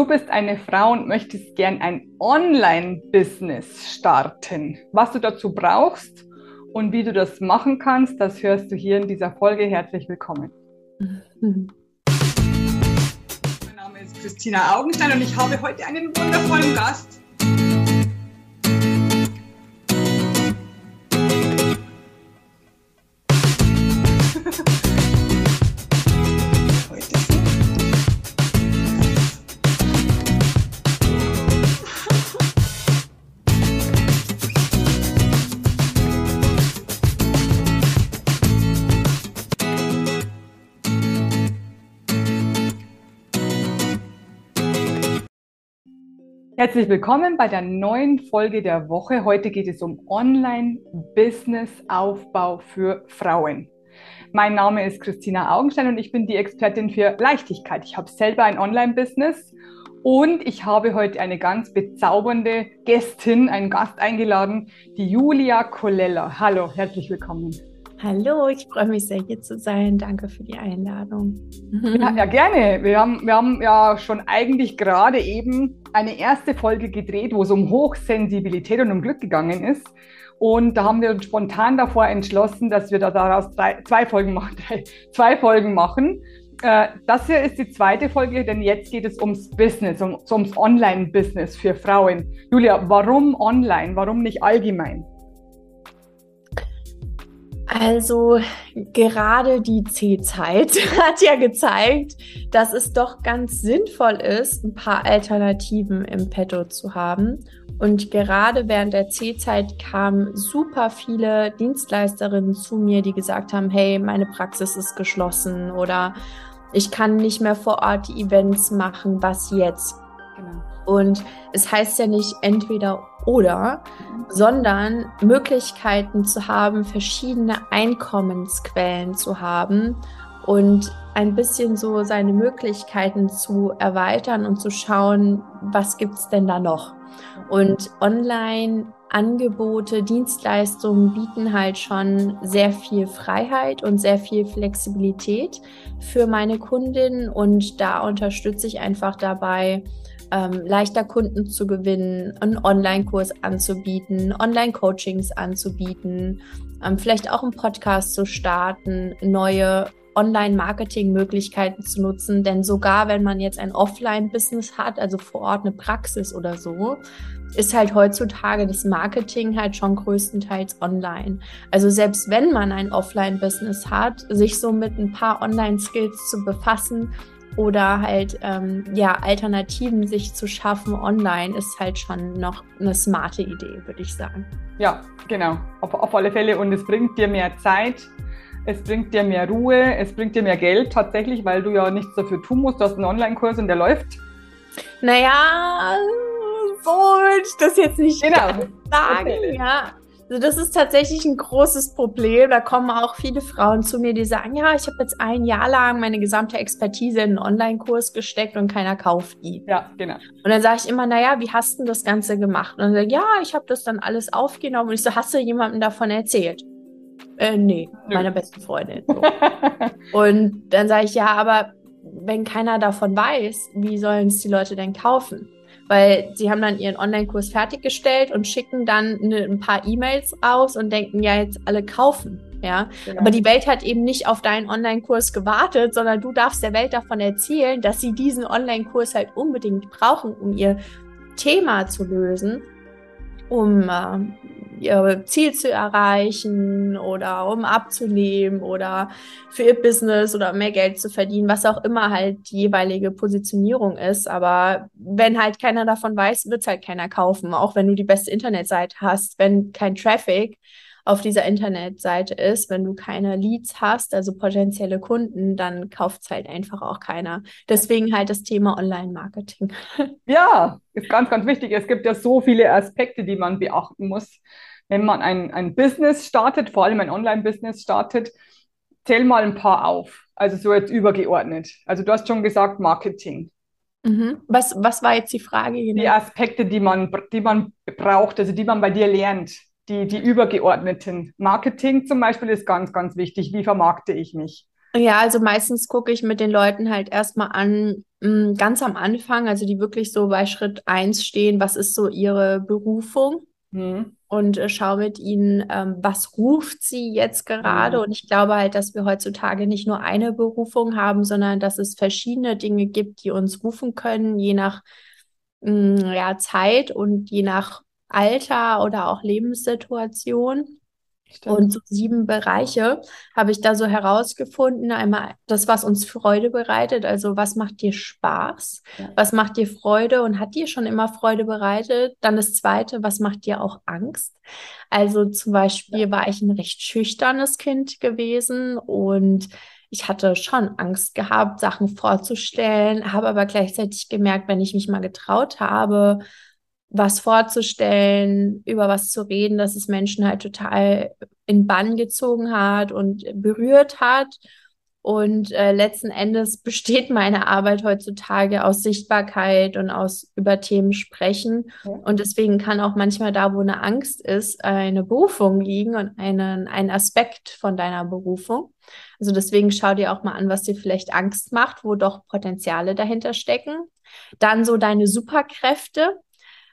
Du bist eine Frau und möchtest gern ein Online-Business starten. Was du dazu brauchst und wie du das machen kannst, das hörst du hier in dieser Folge. Herzlich willkommen. mein Name ist Christina Augenstein und ich habe heute einen wundervollen Gast. Herzlich willkommen bei der neuen Folge der Woche. Heute geht es um Online-Business-Aufbau für Frauen. Mein Name ist Christina Augenstein und ich bin die Expertin für Leichtigkeit. Ich habe selber ein Online-Business und ich habe heute eine ganz bezaubernde Gästin, einen Gast eingeladen, die Julia Colella. Hallo, herzlich willkommen. Hallo, ich freue mich sehr, hier zu sein. Danke für die Einladung. Ja, ja, gerne. Wir haben, wir haben ja schon eigentlich gerade eben eine erste Folge gedreht, wo es um Hochsensibilität und um Glück gegangen ist. Und da haben wir uns spontan davor entschlossen, dass wir da daraus drei, zwei Folgen machen. Drei, zwei Folgen machen. Äh, das hier ist die zweite Folge, denn jetzt geht es ums Business, um, ums Online-Business für Frauen. Julia, warum online? Warum nicht allgemein? Also gerade die C-Zeit hat ja gezeigt, dass es doch ganz sinnvoll ist, ein paar Alternativen im Petto zu haben. Und gerade während der C-Zeit kamen super viele Dienstleisterinnen zu mir, die gesagt haben, hey, meine Praxis ist geschlossen oder ich kann nicht mehr vor Ort die Events machen, was jetzt? Genau. Und es heißt ja nicht entweder oder, sondern Möglichkeiten zu haben, verschiedene Einkommensquellen zu haben und ein bisschen so seine Möglichkeiten zu erweitern und zu schauen, was gibt es denn da noch? Und online Angebote, Dienstleistungen bieten halt schon sehr viel Freiheit und sehr viel Flexibilität für meine Kundinnen und da unterstütze ich einfach dabei, ähm, leichter Kunden zu gewinnen, einen Online-Kurs anzubieten, Online-Coachings anzubieten, ähm, vielleicht auch einen Podcast zu starten, neue Online-Marketing-Möglichkeiten zu nutzen. Denn sogar wenn man jetzt ein Offline-Business hat, also vor Ort eine Praxis oder so, ist halt heutzutage das Marketing halt schon größtenteils online. Also selbst wenn man ein Offline-Business hat, sich so mit ein paar Online-Skills zu befassen, oder halt ähm, ja Alternativen sich zu schaffen online ist halt schon noch eine smarte Idee, würde ich sagen. Ja, genau, auf, auf alle Fälle und es bringt dir mehr Zeit, es bringt dir mehr Ruhe, es bringt dir mehr Geld tatsächlich, weil du ja nichts dafür tun musst. Du hast einen Online-Kurs und der läuft. Naja, so würde ich das jetzt nicht genau. sagen. Ja, das ist tatsächlich ein großes Problem. Da kommen auch viele Frauen zu mir, die sagen, ja, ich habe jetzt ein Jahr lang meine gesamte Expertise in einen Online-Kurs gesteckt und keiner kauft die. Ja, genau. Und dann sage ich immer, naja, wie hast du das Ganze gemacht? Und dann sage ja, ich habe das dann alles aufgenommen. Und ich so, hast du jemandem davon erzählt? Äh, nee, Nö. meiner besten Freundin. So. und dann sage ich, ja, aber wenn keiner davon weiß, wie sollen es die Leute denn kaufen? Weil sie haben dann ihren Online-Kurs fertiggestellt und schicken dann eine, ein paar E-Mails raus und denken, ja, jetzt alle kaufen. Ja, genau. aber die Welt hat eben nicht auf deinen Online-Kurs gewartet, sondern du darfst der Welt davon erzählen, dass sie diesen Online-Kurs halt unbedingt brauchen, um ihr Thema zu lösen, um äh, ihr Ziel zu erreichen oder um abzunehmen oder für ihr Business oder mehr Geld zu verdienen, was auch immer halt die jeweilige Positionierung ist. Aber wenn halt keiner davon weiß, wird es halt keiner kaufen, auch wenn du die beste Internetseite hast, wenn kein Traffic auf dieser Internetseite ist, wenn du keine Leads hast, also potenzielle Kunden, dann kauft es halt einfach auch keiner. Deswegen halt das Thema Online-Marketing. Ja, ist ganz, ganz wichtig. Es gibt ja so viele Aspekte, die man beachten muss wenn man ein, ein Business startet, vor allem ein Online-Business startet, zähl mal ein paar auf. Also so jetzt übergeordnet. Also du hast schon gesagt Marketing. Mhm. Was, was war jetzt die Frage? Genau? Die Aspekte, die man, die man braucht, also die man bei dir lernt, die, die übergeordneten. Marketing zum Beispiel ist ganz, ganz wichtig. Wie vermarkte ich mich? Ja, also meistens gucke ich mit den Leuten halt erstmal an, mm, ganz am Anfang, also die wirklich so bei Schritt eins stehen, was ist so ihre Berufung? Mhm. Und äh, schau mit ihnen, ähm, was ruft sie jetzt gerade? Mhm. Und ich glaube halt, dass wir heutzutage nicht nur eine Berufung haben, sondern dass es verschiedene Dinge gibt, die uns rufen können, je nach mh, mm, ja, Zeit und je nach Alter oder auch Lebenssituation. Stimmt. Und so sieben Bereiche habe ich da so herausgefunden. Einmal das, was uns Freude bereitet. Also was macht dir Spaß? Ja. Was macht dir Freude und hat dir schon immer Freude bereitet? Dann das zweite, was macht dir auch Angst? Also zum Beispiel ja. war ich ein recht schüchternes Kind gewesen und ich hatte schon Angst gehabt, Sachen vorzustellen, habe aber gleichzeitig gemerkt, wenn ich mich mal getraut habe, was vorzustellen, über was zu reden, dass es Menschen halt total in Bann gezogen hat und berührt hat. Und äh, letzten Endes besteht meine Arbeit heutzutage aus Sichtbarkeit und aus über Themen sprechen. Ja. Und deswegen kann auch manchmal da, wo eine Angst ist, eine Berufung liegen und einen, ein Aspekt von deiner Berufung. Also deswegen schau dir auch mal an, was dir vielleicht Angst macht, wo doch Potenziale dahinter stecken. Dann so deine Superkräfte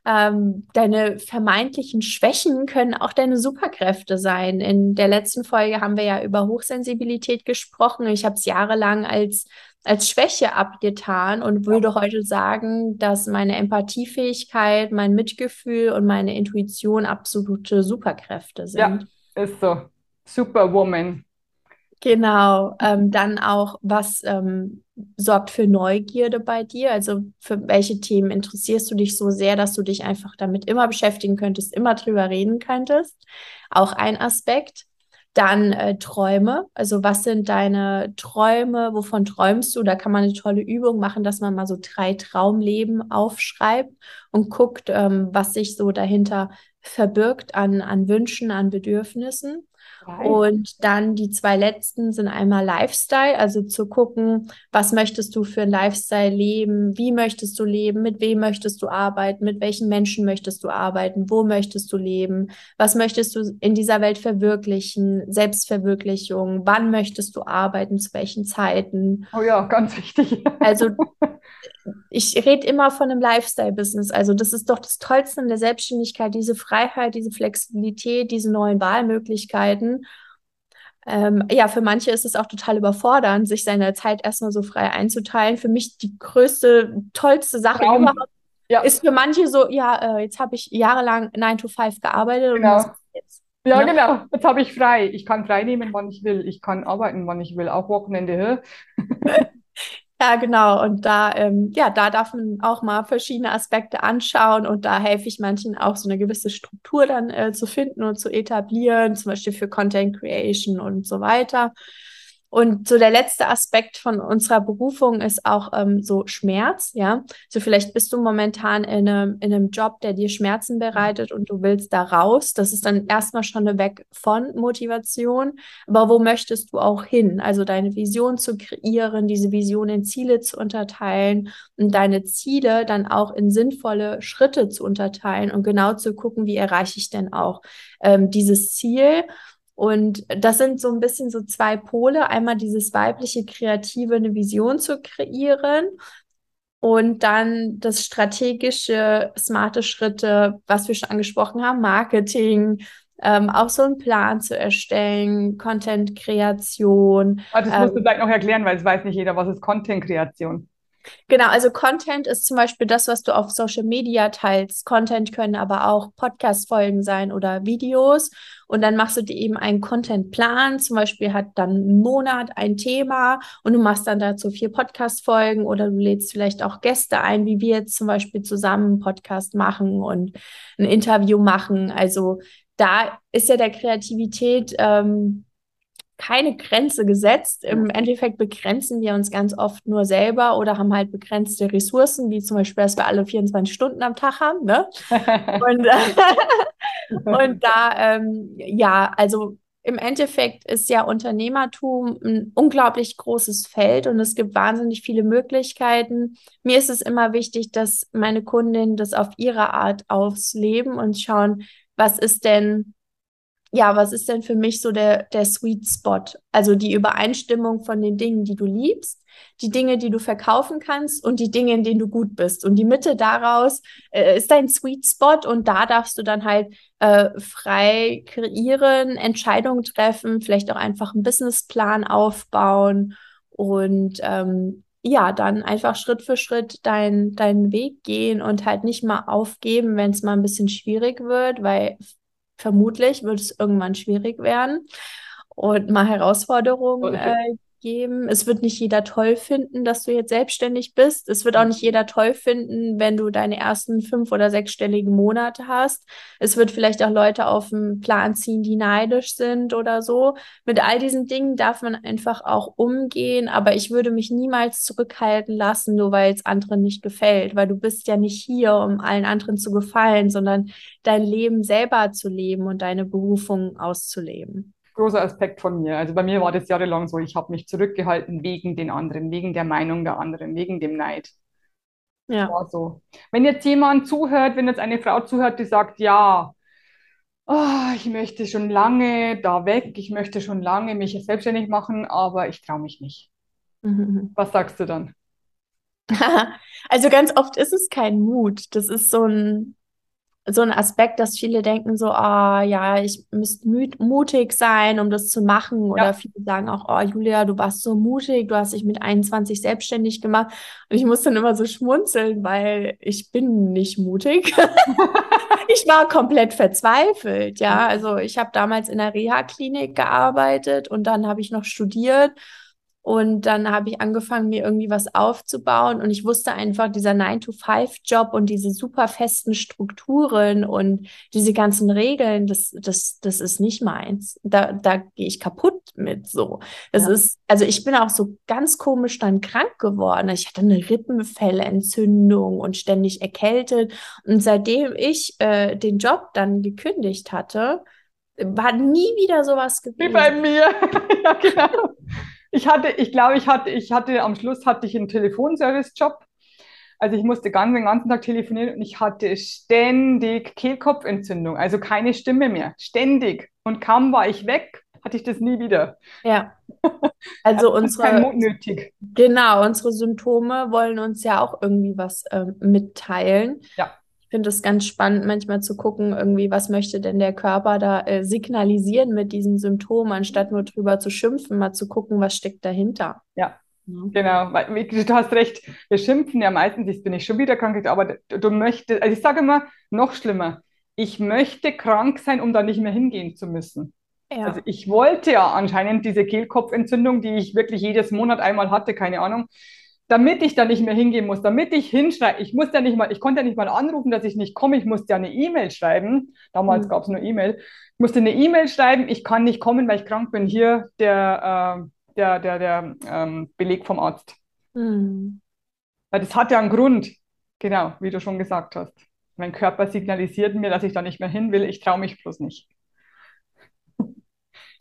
ähm, deine vermeintlichen Schwächen können auch deine Superkräfte sein. In der letzten Folge haben wir ja über Hochsensibilität gesprochen. Ich habe es jahrelang als, als Schwäche abgetan und würde heute sagen, dass meine Empathiefähigkeit, mein Mitgefühl und meine Intuition absolute Superkräfte sind. Ja, ist so. Superwoman. Genau, ähm, dann auch, was ähm, sorgt für Neugierde bei dir? Also für welche Themen interessierst du dich so sehr, dass du dich einfach damit immer beschäftigen könntest, immer drüber reden könntest? Auch ein Aspekt. Dann äh, Träume. Also was sind deine Träume? Wovon träumst du? Da kann man eine tolle Übung machen, dass man mal so drei Traumleben aufschreibt und guckt, ähm, was sich so dahinter verbirgt an, an Wünschen, an Bedürfnissen. Und dann die zwei letzten sind einmal Lifestyle, also zu gucken, was möchtest du für ein Lifestyle leben, wie möchtest du leben, mit wem möchtest du arbeiten, mit welchen Menschen möchtest du arbeiten, wo möchtest du leben, was möchtest du in dieser Welt verwirklichen, Selbstverwirklichung, wann möchtest du arbeiten, zu welchen Zeiten. Oh ja, ganz wichtig. Also ich rede immer von einem Lifestyle-Business. Also das ist doch das Tollste in der Selbstständigkeit, diese Freiheit, diese Flexibilität, diese neuen Wahlmöglichkeiten. Ähm, ja, für manche ist es auch total überfordernd, sich seine Zeit erstmal so frei einzuteilen. Für mich die größte, tollste Sache Traum. überhaupt ja. ist für manche so, ja, äh, jetzt habe ich jahrelang 9 to 5 gearbeitet genau. und jetzt? Ja, ja, ne? genau. Jetzt habe ich frei. Ich kann frei nehmen, wann ich will. Ich kann arbeiten, wann ich will. Auch Wochenende. Ja, genau. Und da, ähm, ja, da darf man auch mal verschiedene Aspekte anschauen und da helfe ich manchen auch so eine gewisse Struktur dann äh, zu finden und zu etablieren, zum Beispiel für Content Creation und so weiter. Und so der letzte Aspekt von unserer Berufung ist auch ähm, so Schmerz, ja. So vielleicht bist du momentan in einem, in einem Job, der dir Schmerzen bereitet und du willst da raus. Das ist dann erstmal schon eine Weg von Motivation. Aber wo möchtest du auch hin? Also deine Vision zu kreieren, diese Vision in Ziele zu unterteilen und deine Ziele dann auch in sinnvolle Schritte zu unterteilen und genau zu gucken, wie erreiche ich denn auch ähm, dieses Ziel und das sind so ein bisschen so zwei Pole. Einmal dieses weibliche Kreative, eine Vision zu kreieren und dann das strategische, smarte Schritte, was wir schon angesprochen haben, Marketing, ähm, auch so einen Plan zu erstellen, Content-Kreation. Ah, das musst ähm, du gleich noch erklären, weil es weiß nicht jeder, was ist Content-Kreation. Genau, also Content ist zum Beispiel das, was du auf Social Media teilst. Content können aber auch Podcast-Folgen sein oder Videos. Und dann machst du dir eben einen Content-Plan. Zum Beispiel hat dann ein Monat ein Thema und du machst dann dazu vier Podcast-Folgen oder du lädst vielleicht auch Gäste ein, wie wir jetzt zum Beispiel zusammen einen Podcast machen und ein Interview machen. Also da ist ja der Kreativität ähm, keine Grenze gesetzt. Im Endeffekt begrenzen wir uns ganz oft nur selber oder haben halt begrenzte Ressourcen, wie zum Beispiel, dass wir alle 24 Stunden am Tag haben. Ne? und, und da, ähm, ja, also im Endeffekt ist ja Unternehmertum ein unglaublich großes Feld und es gibt wahnsinnig viele Möglichkeiten. Mir ist es immer wichtig, dass meine Kundinnen das auf ihre Art ausleben und schauen, was ist denn ja, was ist denn für mich so der, der Sweet Spot? Also die Übereinstimmung von den Dingen, die du liebst, die Dinge, die du verkaufen kannst und die Dinge, in denen du gut bist. Und die Mitte daraus äh, ist dein Sweet Spot und da darfst du dann halt äh, frei kreieren, Entscheidungen treffen, vielleicht auch einfach einen Businessplan aufbauen und ähm, ja, dann einfach Schritt für Schritt deinen deinen Weg gehen und halt nicht mal aufgeben, wenn es mal ein bisschen schwierig wird, weil vermutlich wird es irgendwann schwierig werden. Und mal Herausforderungen äh, geben. Es wird nicht jeder toll finden, dass du jetzt selbstständig bist. Es wird auch nicht jeder toll finden, wenn du deine ersten fünf- oder sechsstelligen Monate hast. Es wird vielleicht auch Leute auf den Plan ziehen, die neidisch sind oder so. Mit all diesen Dingen darf man einfach auch umgehen, aber ich würde mich niemals zurückhalten lassen, nur weil es anderen nicht gefällt, weil du bist ja nicht hier, um allen anderen zu gefallen, sondern dein Leben selber zu leben und deine Berufung auszuleben großer Aspekt von mir. Also bei mir war das jahrelang so, ich habe mich zurückgehalten wegen den anderen, wegen der Meinung der anderen, wegen dem Neid. Ja. War so. Wenn jetzt jemand zuhört, wenn jetzt eine Frau zuhört, die sagt, ja, oh, ich möchte schon lange da weg, ich möchte schon lange mich selbstständig machen, aber ich traue mich nicht. Mhm. Was sagst du dann? Also ganz oft ist es kein Mut. Das ist so ein, so ein Aspekt, dass viele denken so, ah ja, ich müsste mutig sein, um das zu machen. Oder ja. viele sagen auch, oh Julia, du warst so mutig, du hast dich mit 21 selbstständig gemacht. Und ich muss dann immer so schmunzeln, weil ich bin nicht mutig. ich war komplett verzweifelt, ja. Also ich habe damals in der Reha-Klinik gearbeitet und dann habe ich noch studiert und dann habe ich angefangen, mir irgendwie was aufzubauen. Und ich wusste einfach, dieser 9-to-5-Job und diese super festen Strukturen und diese ganzen Regeln, das, das, das ist nicht meins. Da, da gehe ich kaputt mit so. Das ja. ist, also ich bin auch so ganz komisch dann krank geworden. Ich hatte eine Rippenfellentzündung und ständig erkältet. Und seitdem ich äh, den Job dann gekündigt hatte, war nie wieder sowas gewesen. Wie bei mir. ja, genau. Ich hatte, ich glaube, ich hatte, ich hatte am Schluss hatte ich einen Telefonservice-Job. Also ich musste ganz, den ganzen Tag telefonieren und ich hatte ständig Kehlkopfentzündung, also keine Stimme mehr, ständig. Und kaum war ich weg, hatte ich das nie wieder. Ja. Also, also unsere. Genau, unsere Symptome wollen uns ja auch irgendwie was äh, mitteilen. Ja finde es ganz spannend, manchmal zu gucken, irgendwie, was möchte denn der Körper da äh, signalisieren mit diesen Symptomen, anstatt nur drüber zu schimpfen, mal zu gucken, was steckt dahinter. Ja. Genau, weil, du hast recht, wir schimpfen ja meistens, jetzt bin ich schon wieder krank, aber du, du möchtest, also ich sage immer, noch schlimmer, ich möchte krank sein, um da nicht mehr hingehen zu müssen. Ja. Also ich wollte ja anscheinend diese Kehlkopfentzündung, die ich wirklich jedes Monat einmal hatte, keine Ahnung, damit ich da nicht mehr hingehen muss, damit ich hinschreibe, ich muss ja nicht mal, ich konnte ja nicht mal anrufen, dass ich nicht komme, ich musste ja eine E-Mail schreiben. Damals mhm. gab es nur E-Mail. Ich musste eine E-Mail schreiben, ich kann nicht kommen, weil ich krank bin. Hier der, äh, der, der, der ähm, Beleg vom Arzt. Mhm. Weil das hat ja einen Grund, genau, wie du schon gesagt hast. Mein Körper signalisiert mir, dass ich da nicht mehr hin will, ich traue mich bloß nicht.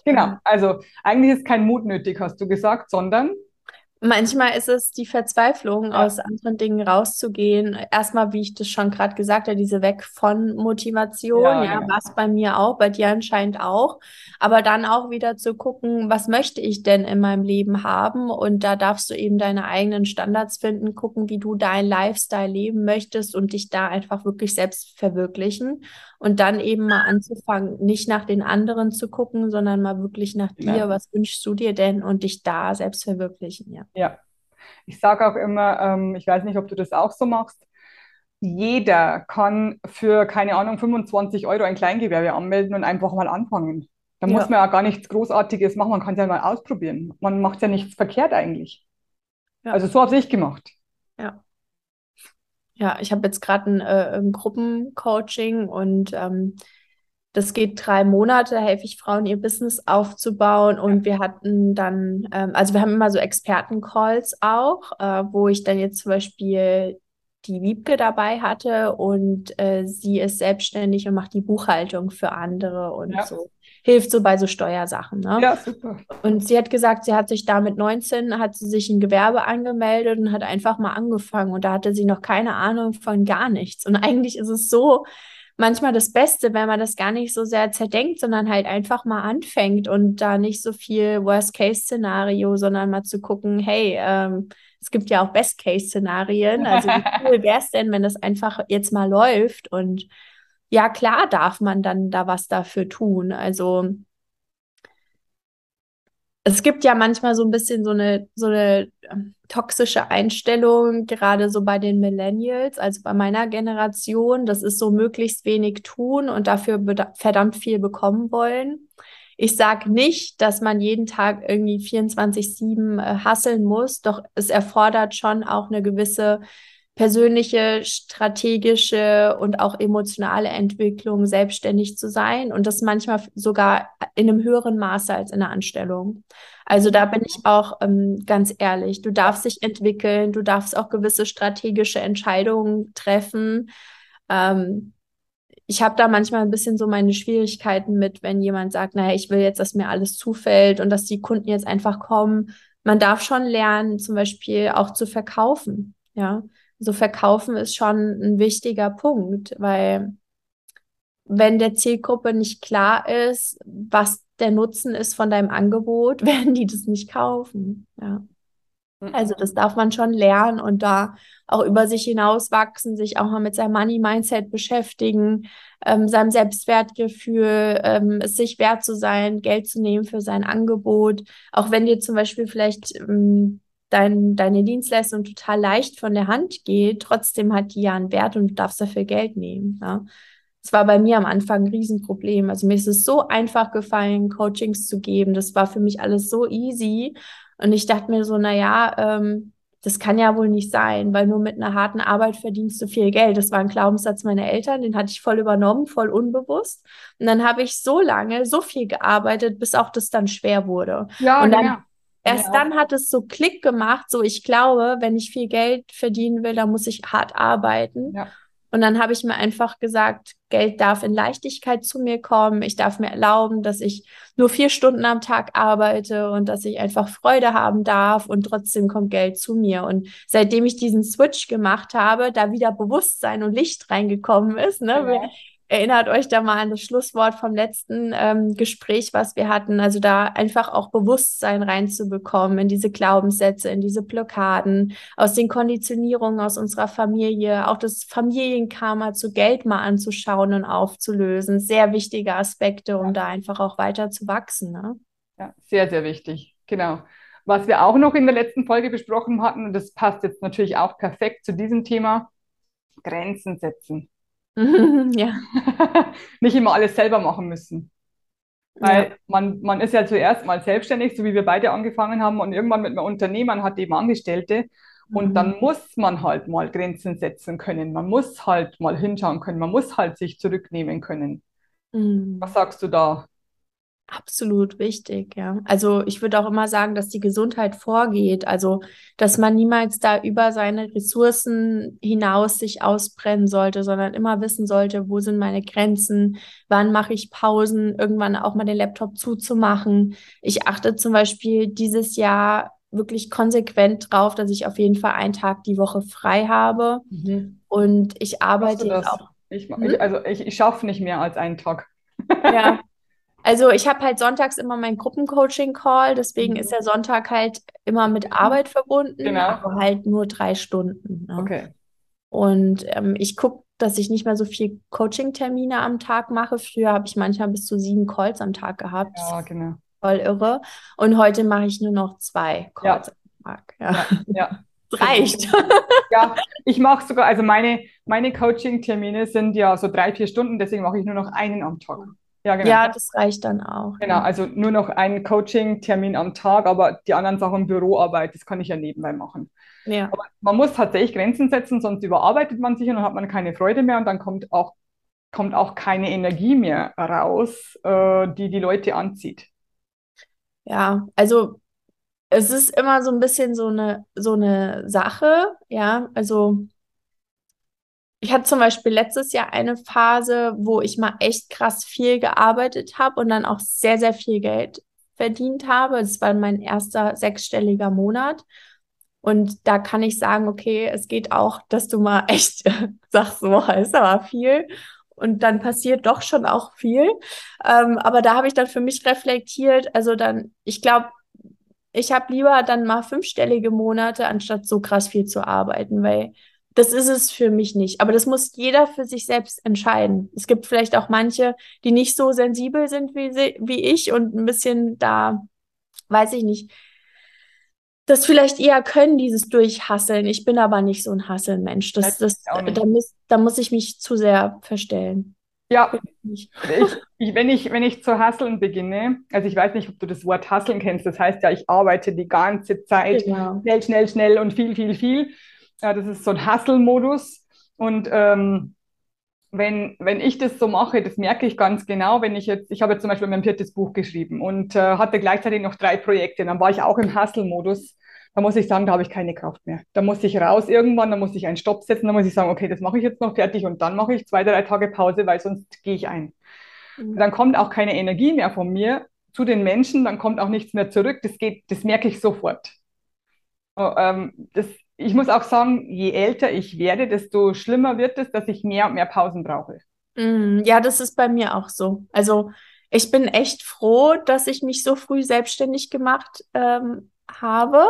genau, also eigentlich ist kein Mut nötig, hast du gesagt, sondern Manchmal ist es die Verzweiflung, ja. aus anderen Dingen rauszugehen. Erstmal, wie ich das schon gerade gesagt habe, diese Weg von Motivation, ja, ja, genau. was bei mir auch, bei dir anscheinend auch. Aber dann auch wieder zu gucken, was möchte ich denn in meinem Leben haben? Und da darfst du eben deine eigenen Standards finden, gucken, wie du dein Lifestyle leben möchtest und dich da einfach wirklich selbst verwirklichen. Und dann eben mal anzufangen, nicht nach den anderen zu gucken, sondern mal wirklich nach dir, was wünschst du dir denn und dich da selbst verwirklichen, ja. Ja. Ich sage auch immer, ähm, ich weiß nicht, ob du das auch so machst, jeder kann für, keine Ahnung, 25 Euro ein Kleingewerbe anmelden und einfach mal anfangen. Da ja. muss man ja gar nichts Großartiges machen, man kann es ja mal ausprobieren. Man macht ja nichts verkehrt eigentlich. Ja. Also so habe ich gemacht. Ja. Ja, ich habe jetzt gerade ein, äh, ein Gruppencoaching und ähm, das geht drei Monate, helfe ich Frauen, ihr Business aufzubauen. Und wir hatten dann, ähm, also wir haben immer so Experten-Calls auch, äh, wo ich dann jetzt zum Beispiel die Wiebke dabei hatte und äh, sie ist selbstständig und macht die Buchhaltung für andere und ja. so hilft so bei so Steuersachen. Ne? Ja, super. Und sie hat gesagt, sie hat sich da mit 19, hat sie sich ein Gewerbe angemeldet und hat einfach mal angefangen und da hatte sie noch keine Ahnung von gar nichts. Und eigentlich ist es so, manchmal das Beste, wenn man das gar nicht so sehr zerdenkt, sondern halt einfach mal anfängt und da nicht so viel Worst-Case-Szenario, sondern mal zu gucken, hey, ähm, es gibt ja auch Best-Case-Szenarien. Also wie cool wäre es denn, wenn das einfach jetzt mal läuft? Und ja, klar darf man dann da was dafür tun. Also es gibt ja manchmal so ein bisschen so eine, so eine ähm, toxische Einstellung, gerade so bei den Millennials, also bei meiner Generation. Das ist so möglichst wenig tun und dafür verdammt viel bekommen wollen. Ich sage nicht, dass man jeden Tag irgendwie 24-7 äh, hasseln muss, doch es erfordert schon auch eine gewisse persönliche, strategische und auch emotionale Entwicklung, selbstständig zu sein und das manchmal sogar in einem höheren Maße als in der Anstellung. Also da bin ich auch ähm, ganz ehrlich, du darfst dich entwickeln, du darfst auch gewisse strategische Entscheidungen treffen. Ähm, ich habe da manchmal ein bisschen so meine Schwierigkeiten mit, wenn jemand sagt, naja, ich will jetzt, dass mir alles zufällt und dass die Kunden jetzt einfach kommen. Man darf schon lernen, zum Beispiel auch zu verkaufen. Ja, so verkaufen ist schon ein wichtiger Punkt, weil wenn der Zielgruppe nicht klar ist, was der Nutzen ist von deinem Angebot, werden die das nicht kaufen. Ja. Mhm. Also das darf man schon lernen und da auch über sich hinauswachsen, sich auch mal mit seinem Money-Mindset beschäftigen, ähm, seinem Selbstwertgefühl, ähm, es sich wert zu sein, Geld zu nehmen für sein Angebot. Auch wenn dir zum Beispiel vielleicht ähm, dein, deine Dienstleistung total leicht von der Hand geht, trotzdem hat die ja einen Wert und du darfst dafür Geld nehmen. Ja. Das war bei mir am Anfang ein Riesenproblem. Also mir ist es so einfach gefallen, Coachings zu geben. Das war für mich alles so easy. Und ich dachte mir so, na ja, ähm, das kann ja wohl nicht sein, weil nur mit einer harten Arbeit verdienst du viel Geld. Das war ein Glaubenssatz meiner Eltern, den hatte ich voll übernommen, voll unbewusst. Und dann habe ich so lange, so viel gearbeitet, bis auch das dann schwer wurde. Ja, und dann, ja. Erst ja. dann hat es so Klick gemacht, so ich glaube, wenn ich viel Geld verdienen will, dann muss ich hart arbeiten. Ja. Und dann habe ich mir einfach gesagt, Geld darf in Leichtigkeit zu mir kommen. Ich darf mir erlauben, dass ich nur vier Stunden am Tag arbeite und dass ich einfach Freude haben darf und trotzdem kommt Geld zu mir. Und seitdem ich diesen Switch gemacht habe, da wieder Bewusstsein und Licht reingekommen ist, ne, ja. Erinnert euch da mal an das Schlusswort vom letzten ähm, Gespräch, was wir hatten. Also da einfach auch Bewusstsein reinzubekommen in diese Glaubenssätze, in diese Blockaden, aus den Konditionierungen aus unserer Familie, auch das Familienkarma zu Geld mal anzuschauen und aufzulösen. Sehr wichtige Aspekte, um ja. da einfach auch weiter zu wachsen. Ne? Ja, sehr, sehr wichtig. Genau. Was wir auch noch in der letzten Folge besprochen hatten, und das passt jetzt natürlich auch perfekt zu diesem Thema, Grenzen setzen. ja. Nicht immer alles selber machen müssen. Weil ja. man, man ist ja zuerst mal selbstständig, so wie wir beide angefangen haben, und irgendwann mit einem Unternehmen hat eben Angestellte. Und mhm. dann muss man halt mal Grenzen setzen können. Man muss halt mal hinschauen können. Man muss halt sich zurücknehmen können. Mhm. Was sagst du da? Absolut wichtig, ja. Also ich würde auch immer sagen, dass die Gesundheit vorgeht. Also, dass man niemals da über seine Ressourcen hinaus sich ausbrennen sollte, sondern immer wissen sollte, wo sind meine Grenzen, wann mache ich Pausen, irgendwann auch mal den Laptop zuzumachen. Ich achte zum Beispiel dieses Jahr wirklich konsequent drauf, dass ich auf jeden Fall einen Tag die Woche frei habe. Mhm. Und ich arbeite jetzt auch. Ich, hm? ich, also ich, ich schaffe nicht mehr als einen Tag. Ja. Also ich habe halt sonntags immer mein Gruppencoaching-Call, deswegen mhm. ist der Sonntag halt immer mit Arbeit verbunden, genau. aber halt nur drei Stunden. Ne? Okay. Und ähm, ich gucke, dass ich nicht mehr so viel Coaching-Termine am Tag mache. Früher habe ich manchmal bis zu sieben Calls am Tag gehabt. Ja, genau. Voll irre. Und heute mache ich nur noch zwei Calls ja. am Tag. Ja. ja, ja. reicht. Ja, ich mache sogar, also meine, meine Coaching-Termine sind ja so drei, vier Stunden, deswegen mache ich nur noch einen am Tag. Ja, genau. Ja, das reicht dann auch. Genau, also nur noch einen Coaching-Termin am Tag, aber die anderen Sachen Büroarbeit, das kann ich ja nebenbei machen. Ja. Aber man muss tatsächlich Grenzen setzen, sonst überarbeitet man sich und dann hat man keine Freude mehr und dann kommt auch, kommt auch keine Energie mehr raus, äh, die die Leute anzieht. Ja, also es ist immer so ein bisschen so eine, so eine Sache, ja, also ich hatte zum Beispiel letztes Jahr eine Phase, wo ich mal echt krass viel gearbeitet habe und dann auch sehr, sehr viel Geld verdient habe. Das war mein erster sechsstelliger Monat. Und da kann ich sagen, okay, es geht auch, dass du mal echt sagst, so ist aber viel. und dann passiert doch schon auch viel. Ähm, aber da habe ich dann für mich reflektiert, also dann, ich glaube, ich habe lieber dann mal fünfstellige Monate, anstatt so krass viel zu arbeiten, weil das ist es für mich nicht. Aber das muss jeder für sich selbst entscheiden. Es gibt vielleicht auch manche, die nicht so sensibel sind wie, sie, wie ich und ein bisschen da, weiß ich nicht, das vielleicht eher können, dieses Durchhasseln. Ich bin aber nicht so ein Hasselmensch. Das, das, da, muss, da muss ich mich zu sehr verstellen. Ja, ich, ich, wenn, ich, wenn ich zu hasseln beginne, also ich weiß nicht, ob du das Wort hasseln kennst, das heißt ja, ich arbeite die ganze Zeit genau. schnell, schnell, schnell und viel, viel, viel. Ja, das ist so ein Hustle-Modus. Und ähm, wenn, wenn ich das so mache, das merke ich ganz genau, wenn ich jetzt, ich habe jetzt zum Beispiel mein viertes Buch geschrieben und äh, hatte gleichzeitig noch drei Projekte, dann war ich auch im Hustle-Modus. Da muss ich sagen, da habe ich keine Kraft mehr. Da muss ich raus irgendwann, da muss ich einen Stopp setzen, da muss ich sagen, okay, das mache ich jetzt noch fertig und dann mache ich zwei, drei Tage Pause, weil sonst gehe ich ein. Mhm. Dann kommt auch keine Energie mehr von mir zu den Menschen, dann kommt auch nichts mehr zurück. Das geht, das merke ich sofort. Oh, ähm, das, ich muss auch sagen, je älter ich werde, desto schlimmer wird es, dass ich mehr und mehr Pausen brauche. Mm, ja, das ist bei mir auch so. Also ich bin echt froh, dass ich mich so früh selbstständig gemacht ähm, habe,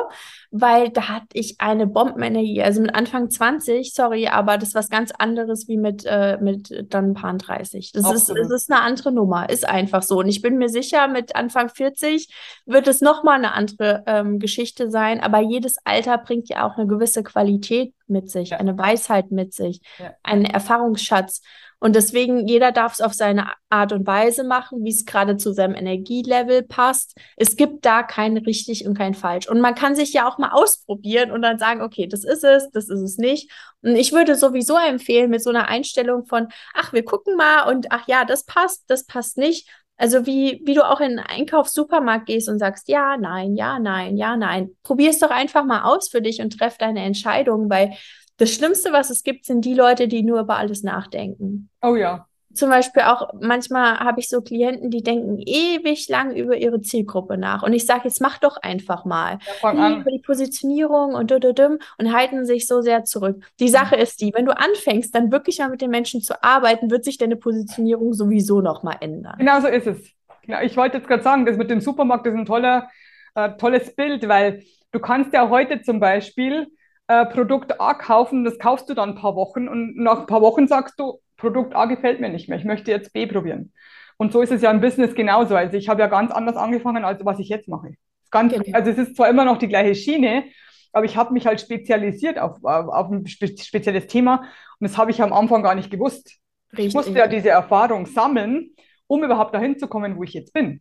weil da hatte ich eine Bombenenergie. Also mit Anfang 20, sorry, aber das ist was ganz anderes wie mit, äh, mit dann Paar 30. Das ist, das ist eine andere Nummer, ist einfach so. Und ich bin mir sicher, mit Anfang 40 wird es nochmal eine andere ähm, Geschichte sein. Aber jedes Alter bringt ja auch eine gewisse Qualität mit sich, ja. eine Weisheit mit sich, ja. einen Erfahrungsschatz. Und deswegen, jeder darf es auf seine Art und Weise machen, wie es gerade zu seinem Energielevel passt. Es gibt da kein richtig und kein falsch. Und man kann sich ja auch mal ausprobieren und dann sagen, okay, das ist es, das ist es nicht. Und ich würde sowieso empfehlen, mit so einer Einstellung von, ach, wir gucken mal und ach ja, das passt, das passt nicht. Also wie, wie du auch in einen Einkaufssupermarkt gehst und sagst, ja, nein, ja, nein, ja, nein. Probier es doch einfach mal aus für dich und treff deine Entscheidung, weil das Schlimmste, was es gibt, sind die Leute, die nur über alles nachdenken. Oh ja. Zum Beispiel auch, manchmal habe ich so Klienten, die denken ewig lang über ihre Zielgruppe nach. Und ich sage, jetzt mach doch einfach mal. Ja, über die Positionierung und dududum und halten sich so sehr zurück. Die Sache mhm. ist die, wenn du anfängst, dann wirklich mal mit den Menschen zu arbeiten, wird sich deine Positionierung sowieso nochmal ändern. Genau so ist es. Ja, ich wollte jetzt gerade sagen, das mit dem Supermarkt ist ein toller, äh, tolles Bild, weil du kannst ja heute zum Beispiel äh, Produkt A kaufen, das kaufst du dann ein paar Wochen und nach ein paar Wochen sagst du, Produkt A gefällt mir nicht mehr, ich möchte jetzt B probieren. Und so ist es ja im Business genauso. Also ich habe ja ganz anders angefangen, als was ich jetzt mache. Ganz, genau. Also es ist zwar immer noch die gleiche Schiene, aber ich habe mich halt spezialisiert auf, auf, auf ein spezielles Thema und das habe ich am Anfang gar nicht gewusst. Richtig. Ich musste ja diese Erfahrung sammeln, um überhaupt dahin zu kommen, wo ich jetzt bin.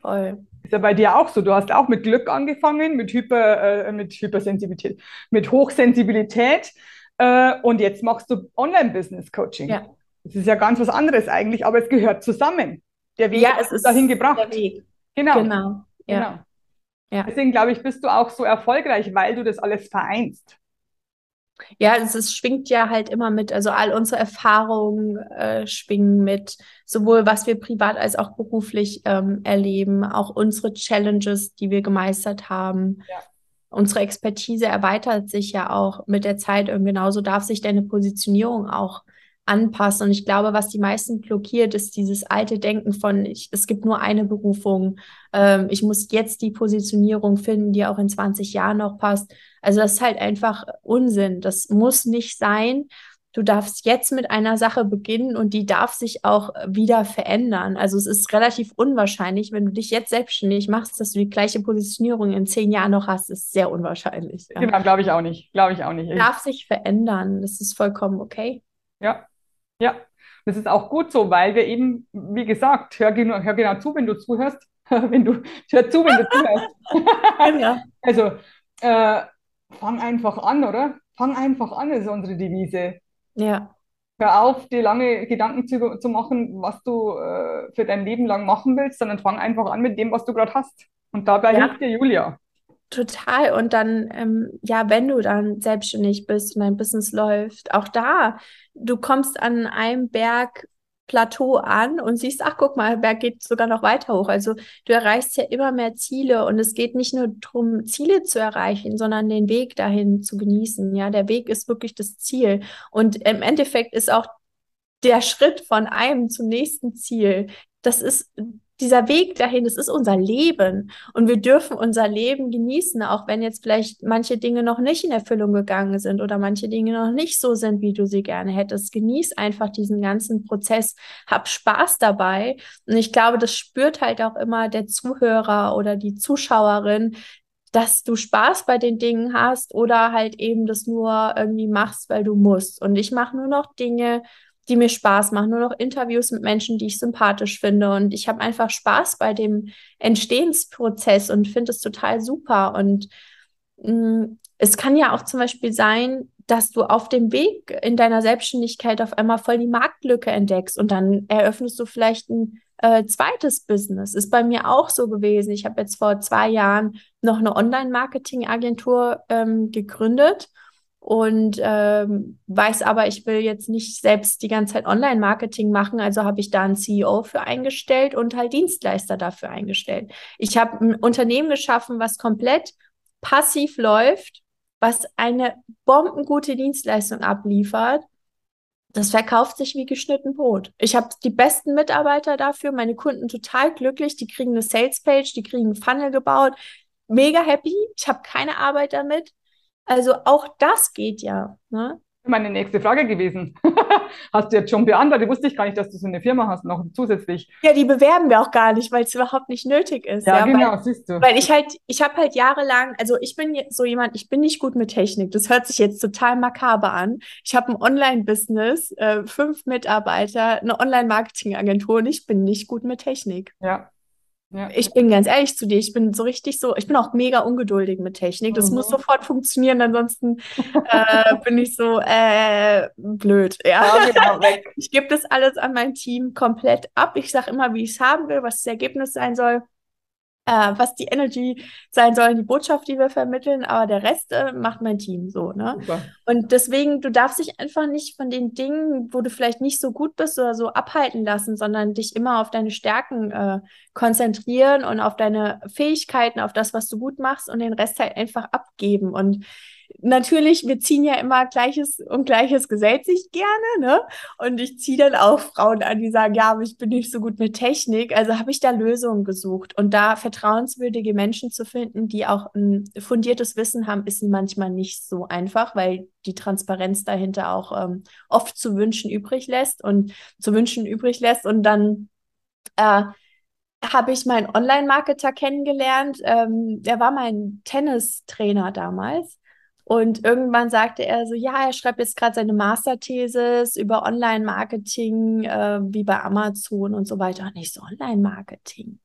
Voll. Ist ja bei dir auch so. Du hast auch mit Glück angefangen, mit, Hyper, äh, mit Hypersensibilität, mit Hochsensibilität äh, und jetzt machst du Online-Business-Coaching. Ja. Das ist ja ganz was anderes eigentlich, aber es gehört zusammen. Der Weg ja, es ist dahin gebracht. Der Weg. Genau. Genau. Ja. genau. Ja. Deswegen glaube ich, bist du auch so erfolgreich, weil du das alles vereinst. Ja, es, es schwingt ja halt immer mit, also all unsere Erfahrungen äh, schwingen mit, sowohl was wir privat als auch beruflich ähm, erleben, auch unsere Challenges, die wir gemeistert haben. Ja. Unsere Expertise erweitert sich ja auch mit der Zeit und genauso darf sich deine Positionierung auch anpassen. Und ich glaube, was die meisten blockiert, ist dieses alte Denken von, ich, es gibt nur eine Berufung. Ähm, ich muss jetzt die Positionierung finden, die auch in 20 Jahren noch passt. Also das ist halt einfach Unsinn. Das muss nicht sein. Du darfst jetzt mit einer Sache beginnen und die darf sich auch wieder verändern. Also es ist relativ unwahrscheinlich, wenn du dich jetzt selbstständig machst, dass du die gleiche Positionierung in zehn Jahren noch hast, ist sehr unwahrscheinlich. Ja. Genau, glaube ich auch nicht. Glaube ich auch nicht. Darf sich verändern. Das ist vollkommen okay. Ja, ja, das ist auch gut so, weil wir eben, wie gesagt, hör genau, hör genau zu, wenn du zuhörst. wenn du, hör zu, wenn du zuhörst. ja. Also, äh, fang einfach an, oder? Fang einfach an, ist unsere Devise. Ja. Hör auf, dir lange Gedanken zu, zu machen, was du äh, für dein Leben lang machen willst, sondern fang einfach an mit dem, was du gerade hast. Und dabei ja. hilft dir Julia. Total. Und dann, ähm, ja, wenn du dann selbstständig bist und dein Business läuft, auch da, du kommst an einem Bergplateau an und siehst, ach, guck mal, der Berg geht sogar noch weiter hoch. Also du erreichst ja immer mehr Ziele und es geht nicht nur darum, Ziele zu erreichen, sondern den Weg dahin zu genießen. Ja, der Weg ist wirklich das Ziel. Und im Endeffekt ist auch der Schritt von einem zum nächsten Ziel, das ist dieser Weg dahin, das ist unser Leben. Und wir dürfen unser Leben genießen, auch wenn jetzt vielleicht manche Dinge noch nicht in Erfüllung gegangen sind oder manche Dinge noch nicht so sind, wie du sie gerne hättest. Genieß einfach diesen ganzen Prozess. Hab Spaß dabei. Und ich glaube, das spürt halt auch immer der Zuhörer oder die Zuschauerin, dass du Spaß bei den Dingen hast oder halt eben das nur irgendwie machst, weil du musst. Und ich mache nur noch Dinge, die mir Spaß machen, nur noch Interviews mit Menschen, die ich sympathisch finde. Und ich habe einfach Spaß bei dem Entstehensprozess und finde es total super. Und mh, mm, es kann ja auch zum Beispiel sein, dass du auf dem Weg in deiner Selbstständigkeit auf einmal voll die Marktlücke entdeckst und dann eröffnest du vielleicht ein äh, zweites Business. Ist bei mir auch so gewesen. Ich habe jetzt vor zwei Jahren noch eine Online-Marketing-Agentur ähm, gegründet und ähm, weiß aber, ich will jetzt nicht selbst die ganze Zeit Online-Marketing machen, also habe ich da einen CEO für eingestellt und halt Dienstleister dafür eingestellt. Ich habe ein Unternehmen geschaffen, was komplett passiv läuft, was eine bombengute Dienstleistung abliefert. Das verkauft sich wie geschnitten Brot. Ich habe die besten Mitarbeiter dafür, meine Kunden total glücklich, die kriegen eine Sales-Page, die kriegen einen Funnel gebaut, mega happy. Ich habe keine Arbeit damit also auch das geht ja. Ne? Meine nächste Frage gewesen. hast du jetzt schon beantwortet? Wusste ich gar nicht, dass du so eine Firma hast, noch zusätzlich. Ja, die bewerben wir auch gar nicht, weil es überhaupt nicht nötig ist. Ja, ja genau, weil, siehst du. Weil ich halt, ich habe halt jahrelang, also ich bin so jemand, ich bin nicht gut mit Technik. Das hört sich jetzt total makaber an. Ich habe ein Online-Business, äh, fünf Mitarbeiter, eine Online-Marketing-Agentur und ich bin nicht gut mit Technik. Ja, ja. Ich bin ganz ehrlich zu dir, ich bin so richtig so, ich bin auch mega ungeduldig mit Technik. Das mhm. muss sofort funktionieren, ansonsten äh, bin ich so äh, blöd. Ja, ja genau, ich gebe das alles an mein Team komplett ab. Ich sage immer, wie ich es haben will, was das Ergebnis sein soll äh, was die Energy sein soll, die Botschaft, die wir vermitteln, aber der Rest äh, macht mein Team so, ne? Super. Und deswegen, du darfst dich einfach nicht von den Dingen, wo du vielleicht nicht so gut bist oder so abhalten lassen, sondern dich immer auf deine Stärken äh, konzentrieren und auf deine Fähigkeiten, auf das, was du gut machst und den Rest halt einfach abgeben. Und natürlich, wir ziehen ja immer Gleiches und Gleiches gesellt sich gerne, ne? Und ich ziehe dann auch Frauen an, die sagen, ja, aber ich bin nicht so gut mit Technik. Also habe ich da Lösungen gesucht. Und da vertrauenswürdige Menschen zu finden, die auch ein fundiertes Wissen haben, ist manchmal nicht so einfach, weil die Transparenz dahinter auch ähm, oft zu wünschen übrig lässt und zu wünschen übrig lässt. Und dann äh, habe ich meinen Online-Marketer kennengelernt. Ähm, der war mein Tennistrainer damals. Und irgendwann sagte er so, ja, er schreibt jetzt gerade seine Masterthesis über Online-Marketing, äh, wie bei Amazon und so weiter. Und ich so, Online-Marketing.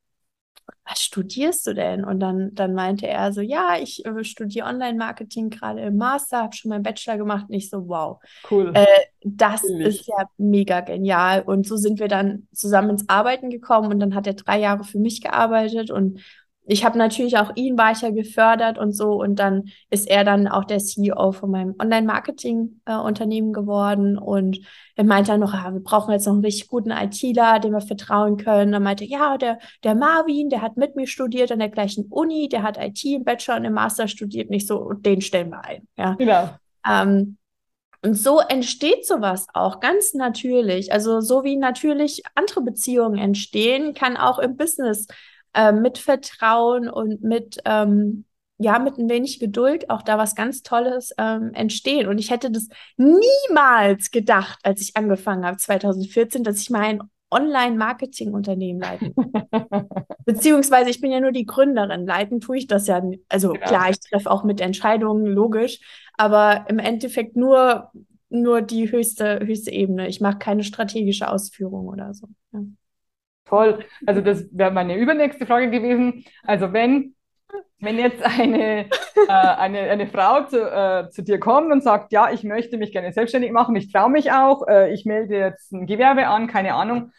Was studierst du denn? Und dann, dann meinte er so, ja, ich äh, studiere Online-Marketing gerade im Master, habe schon meinen Bachelor gemacht. Und ich so, wow. Cool. Äh, das Ziemlich. ist ja mega genial. Und so sind wir dann zusammen ins Arbeiten gekommen und dann hat er drei Jahre für mich gearbeitet und ich habe natürlich auch ihn weiter gefördert und so. Und dann ist er dann auch der CEO von meinem Online-Marketing-Unternehmen äh, geworden. Und er meinte dann noch, ja, wir brauchen jetzt noch einen richtig guten ITler, dem wir vertrauen können. Dann meinte, ja, der, der Marvin, der hat mit mir studiert an der gleichen Uni, der hat IT im Bachelor und im Master studiert. Nicht so, den stellen wir ein. Ja. Genau. Ähm, und so entsteht sowas auch ganz natürlich. Also so wie natürlich andere Beziehungen entstehen, kann auch im Business äh, mit Vertrauen und mit, ähm, ja, mit ein wenig Geduld auch da was ganz Tolles ähm, entstehen. Und ich hätte das niemals gedacht, als ich angefangen habe, 2014, dass ich mein Online-Marketing-Unternehmen leiten. Beziehungsweise ich bin ja nur die Gründerin. Leiten tue ich das ja. Also genau. klar, ich treffe auch mit Entscheidungen, logisch, aber im Endeffekt nur, nur die höchste, höchste Ebene. Ich mache keine strategische Ausführung oder so. Ja. Toll. Also das wäre meine übernächste Frage gewesen. Also wenn, wenn jetzt eine, äh, eine, eine Frau zu, äh, zu dir kommt und sagt, ja, ich möchte mich gerne selbstständig machen, ich traue mich auch, äh, ich melde jetzt ein Gewerbe an, keine Ahnung.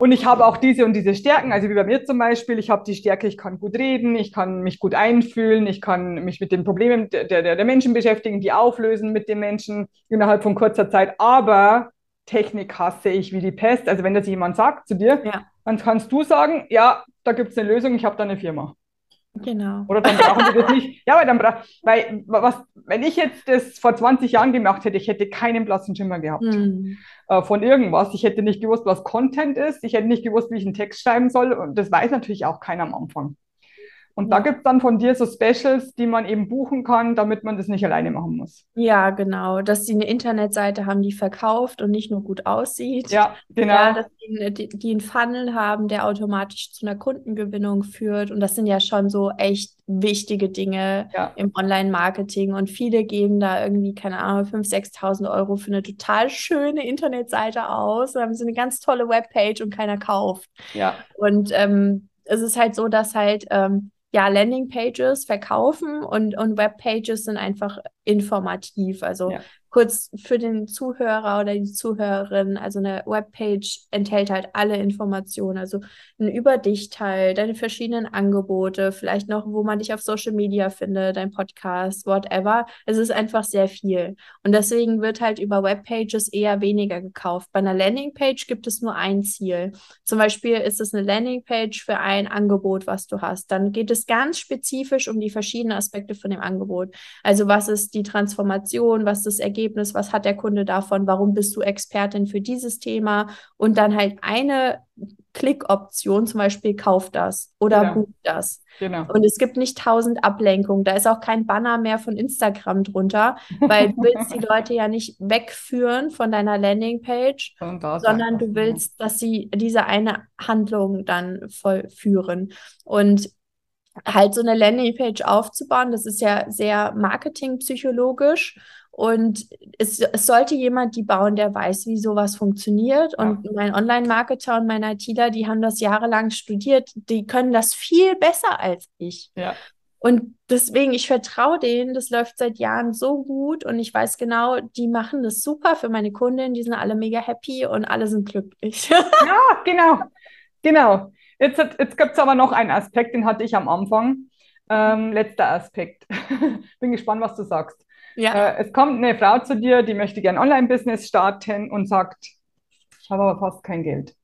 Und ich habe auch diese und diese Stärken, also wie bei mir zum Beispiel, ich habe die Stärke, ich kann gut reden, ich kann mich gut einfühlen, ich kann mich mit den Problemen der, der, der Menschen beschäftigen, die auflösen mit den Menschen innerhalb von kurzer Zeit. Aber Technik hasse ich wie die Pest. Also wenn das jemand sagt zu dir, ja. dann kannst du sagen, ja, da gibt es eine Lösung, ich habe da eine Firma. Genau. Oder dann brauchen wir das nicht. Ja, aber dann bra weil was, wenn ich jetzt das vor 20 Jahren gemacht hätte, ich hätte keinen blassen Schimmer gehabt Hm. äh, von irgendwas. Ich hätte nicht gewusst, was Content ist. Ich hätte nicht gewusst, wie ich einen Text schreiben soll. Und das weiß natürlich auch keiner am Anfang. Und da gibt es dann von dir so Specials, die man eben buchen kann, damit man das nicht alleine machen muss. Ja, genau. Dass sie eine Internetseite haben, die verkauft und nicht nur gut aussieht. Ja, genau. Ja, dass die, die, einen Funnel haben, der automatisch zu einer Kundengewinnung führt. Und das sind ja schon so echt wichtige Dinge Ja. im Online-Marketing. Und viele geben da irgendwie, keine Ahnung, 5.000, 6.000 Euro für eine total schöne Internetseite aus. Dann haben sie eine ganz tolle Webpage und keiner kauft. Ja, Und ähm, es ist halt so, dass halt ähm, ja Landingpages verkaufen und, und Webpages sind einfach informativ. Also Ja. Kurz für den Zuhörer oder die Zuhörerin, also eine Webpage enthält halt alle Informationen, also ein über dich Teil, deine verschiedenen Angebote, vielleicht noch, wo man dich auf Social Media findet, dein Podcast, whatever. Es ist einfach sehr viel. Und deswegen wird halt über Webpages eher weniger gekauft. Bei einer Landingpage gibt es nur ein Ziel. Zum Beispiel ist es eine Landingpage für ein Angebot, was du hast. Dann geht es ganz spezifisch um die verschiedenen Aspekte von dem Angebot. Also was ist die Transformation, was ist das Ergebnis, was hat der Kunde davon, warum bist du Expertin für dieses Thema und dann halt eine Klickoption, zum Beispiel kauf das oder Genau. buch das. genau. Und es gibt nicht tausend Ablenkungen. Da ist auch kein Banner mehr von Instagram drunter, weil du willst die Leute ja nicht wegführen von deiner Landingpage, sondern du man, willst, dass sie diese eine Handlung dann vollführen. Und halt so eine Landingpage aufzubauen, das ist ja sehr marketingpsychologisch. Und es, es sollte jemand die bauen, der weiß, wie sowas funktioniert. Und mein Online-Marketer und mein ITler, die haben das jahrelang studiert, die können das viel besser als ich. Ja, Und deswegen, ich vertraue denen, das läuft seit Jahren so gut und ich weiß genau, die machen das super für meine Kunden, die sind alle mega happy und alle sind glücklich. ja, genau. Genau. Jetzt, jetzt gibt es aber noch einen Aspekt, den hatte ich am Anfang. Ähm, letzter Aspekt. Bin gespannt, was du sagst. Ja. Äh, es kommt eine Frau zu dir, die möchte gerne Online-Business starten und sagt, ich habe aber fast kein Geld.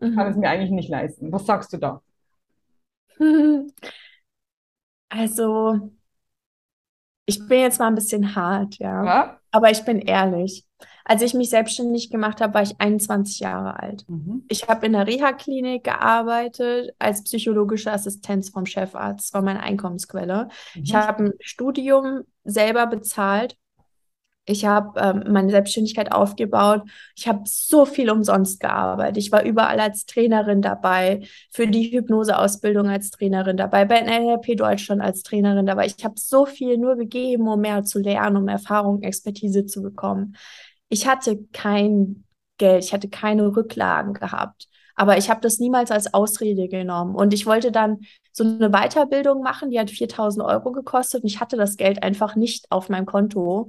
Ich kann es Mhm. mir eigentlich nicht leisten. Was sagst du da? Also, ich bin jetzt mal ein bisschen hart, ja, Ja? aber ich bin ehrlich. Als ich mich selbstständig gemacht habe, war ich 21 Jahre alt. Mhm. Ich habe in der Reha-Klinik gearbeitet als psychologische Assistenz vom Chefarzt. Das war meine Einkommensquelle. Ich Mhm. habe ein Studium selber bezahlt. Ich habe ähm, meine Selbstständigkeit aufgebaut. Ich habe so viel umsonst gearbeitet. Ich war überall als Trainerin dabei, für die Hypnoseausbildung als Trainerin dabei, bei NLP Deutschland als Trainerin dabei. Ich habe so viel nur gegeben, um mehr zu lernen, um Erfahrung, Expertise zu bekommen. Ich hatte kein Geld, ich hatte keine Rücklagen gehabt. Aber ich habe das niemals als Ausrede genommen. Und ich wollte dann so eine Weiterbildung machen, die hat 4000 Euro gekostet und ich hatte das Geld einfach nicht auf meinem Konto.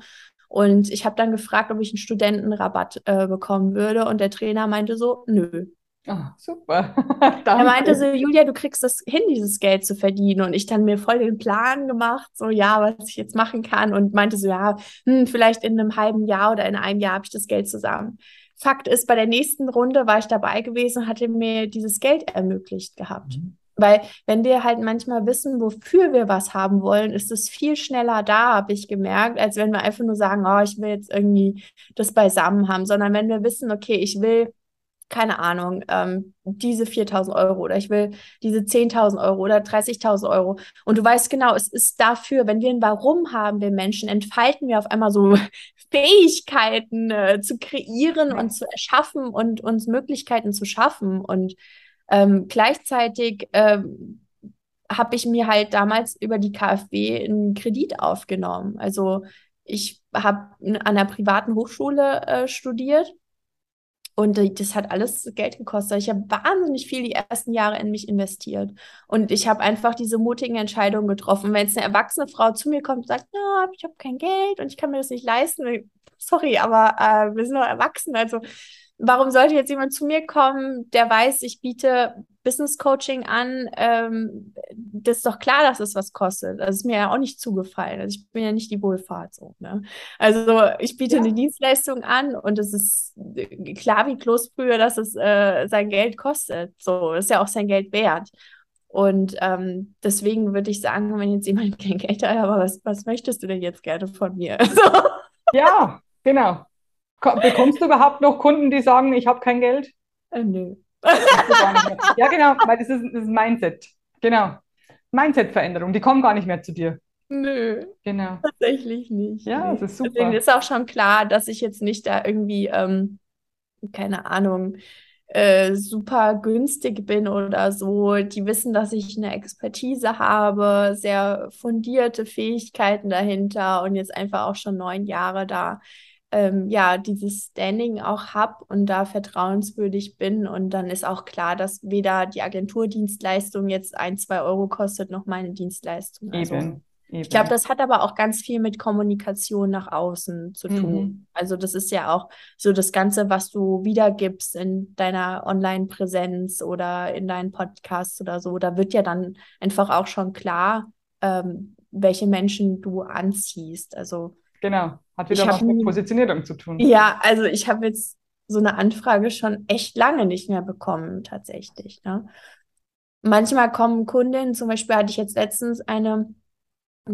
Und ich habe dann gefragt, ob ich einen Studentenrabatt äh, bekommen würde. Und der Trainer meinte so, nö. Ah, super. Er meinte so, Julia, du kriegst das hin, dieses Geld zu verdienen. Und ich dann mir voll den Plan gemacht, so ja, was ich jetzt machen kann. Und meinte so, ja, hm, vielleicht in einem halben Jahr oder in einem Jahr habe ich das Geld zusammen. Fakt ist, bei der nächsten Runde war ich dabei gewesen und hatte mir dieses Geld ermöglicht gehabt. Mhm. Weil wenn wir halt manchmal wissen, wofür wir was haben wollen, ist es viel schneller da, habe ich gemerkt, als wenn wir einfach nur sagen, oh, ich will jetzt irgendwie das beisammen haben, sondern wenn wir wissen, okay, ich will, keine Ahnung, ähm, diese 4.000 Euro oder ich will diese 10.000 Euro oder 30.000 Euro und du weißt genau, es ist dafür, wenn wir ein Warum haben, wir Menschen, entfalten wir auf einmal so Fähigkeiten äh, zu kreieren Ja. und zu erschaffen und uns Möglichkeiten zu schaffen und ähm, gleichzeitig ähm, habe ich mir halt damals über die KfW einen Kredit aufgenommen. Also ich habe an einer privaten Hochschule äh, studiert und äh, das hat alles Geld gekostet. Ich habe wahnsinnig viel die ersten Jahre in mich investiert. Und ich habe einfach diese mutigen Entscheidungen getroffen. Wenn jetzt eine erwachsene Frau zu mir kommt und sagt, ja, ich habe kein Geld und ich kann mir das nicht leisten, sorry, aber äh, wir sind doch erwachsen. Also warum sollte jetzt jemand zu mir kommen, der weiß, ich biete Business Coaching an? Ähm, das ist doch klar, dass es was kostet. Das ist mir ja auch nicht zugefallen. Also ich bin ja nicht die Wohlfahrt so. Ne? Also ich biete Ja. eine Dienstleistung an und es ist äh, klar wie Kloßbrühe, dass es äh, sein Geld kostet. So, ist ja auch sein Geld wert. Und ähm, deswegen würde ich sagen, wenn jetzt jemand kein Geld hat, aber was, was möchtest du denn jetzt gerne von mir? So. Ja, genau. Bekommst du überhaupt noch Kunden, die sagen, ich habe kein Geld? Äh, nö. Ja, genau, weil das ist, das ist Mindset. Genau. Mindset-Veränderung, die kommen gar nicht mehr zu dir. Nö. Genau. Tatsächlich nicht. Ja, nee. das ist super. Deswegen ist auch schon klar, dass ich jetzt nicht da irgendwie, ähm, keine Ahnung, äh, super günstig bin oder so. Die wissen, dass ich eine Expertise habe, sehr fundierte Fähigkeiten dahinter und jetzt einfach auch schon neun Jahre da ähm, ja, dieses Standing auch habe und da vertrauenswürdig bin. Und dann ist auch klar, dass weder die Agenturdienstleistung jetzt ein, zwei Euro kostet, noch meine Dienstleistung. Also, Eben. Ich glaube, das hat aber auch ganz viel mit Kommunikation nach außen zu tun. Mhm. Also das ist ja auch so das Ganze, was du wiedergibst in deiner Online-Präsenz oder in deinen Podcasts oder so. Da wird ja dann einfach auch schon klar, ähm, welche Menschen du anziehst. Also Genau, hat wieder was mit Positionierung zu tun. Ja, also ich habe jetzt so eine Anfrage schon echt lange nicht mehr bekommen, tatsächlich. Ne? Manchmal kommen Kundinnen, zum Beispiel hatte ich jetzt letztens eine